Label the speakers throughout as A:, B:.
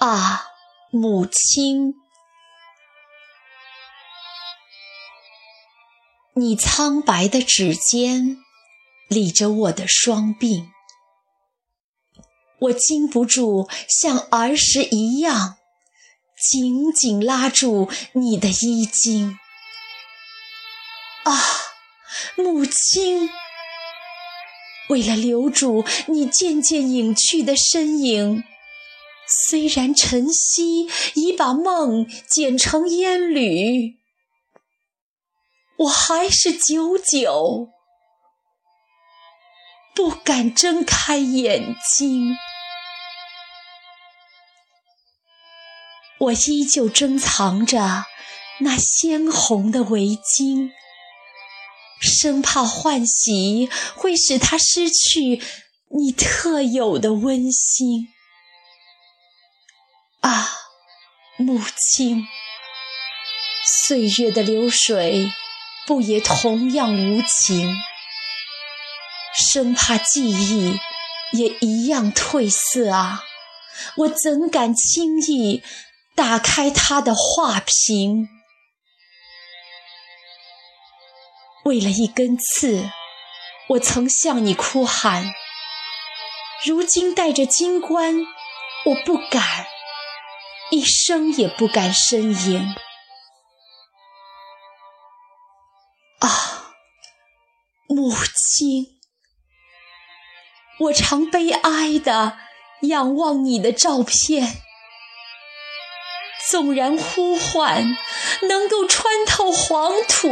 A: 啊母亲。你苍白的指尖理着我的双鬓，我禁不住像儿时一样紧紧拉住你的衣襟。啊，母亲！为了留住你渐渐隐去的身影，虽然晨曦已把梦剪成烟缕。我还是久久不敢睁开眼睛，我依旧珍藏着那鲜红的围巾，生怕换洗会使它失去你特有的温馨。母亲，岁月的流水。不也同样无情？生怕记忆也一样褪色啊！我怎敢轻易打开他的画屏？为了一根刺，我曾向你哭喊。如今带着金冠，我不敢，一声也不敢呻吟。啊母亲，我常悲哀地仰望你的照片，纵然呼唤能够穿透黄土，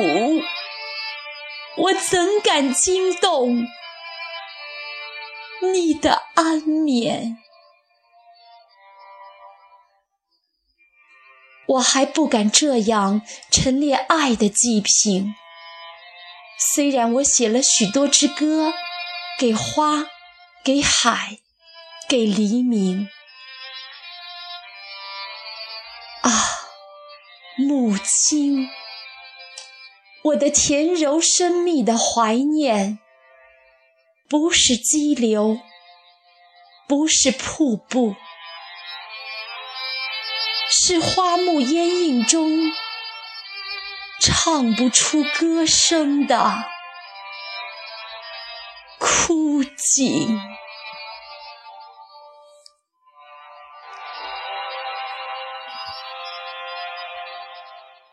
A: 我怎敢惊动你的安眠？我还不敢这样陈列爱的祭品。虽然我写了许多支歌，给花，给海，给黎明。啊，母亲，我的甜柔深密的怀念，不是激流，不是瀑布，是花木烟影中。唱不出歌声的枯井。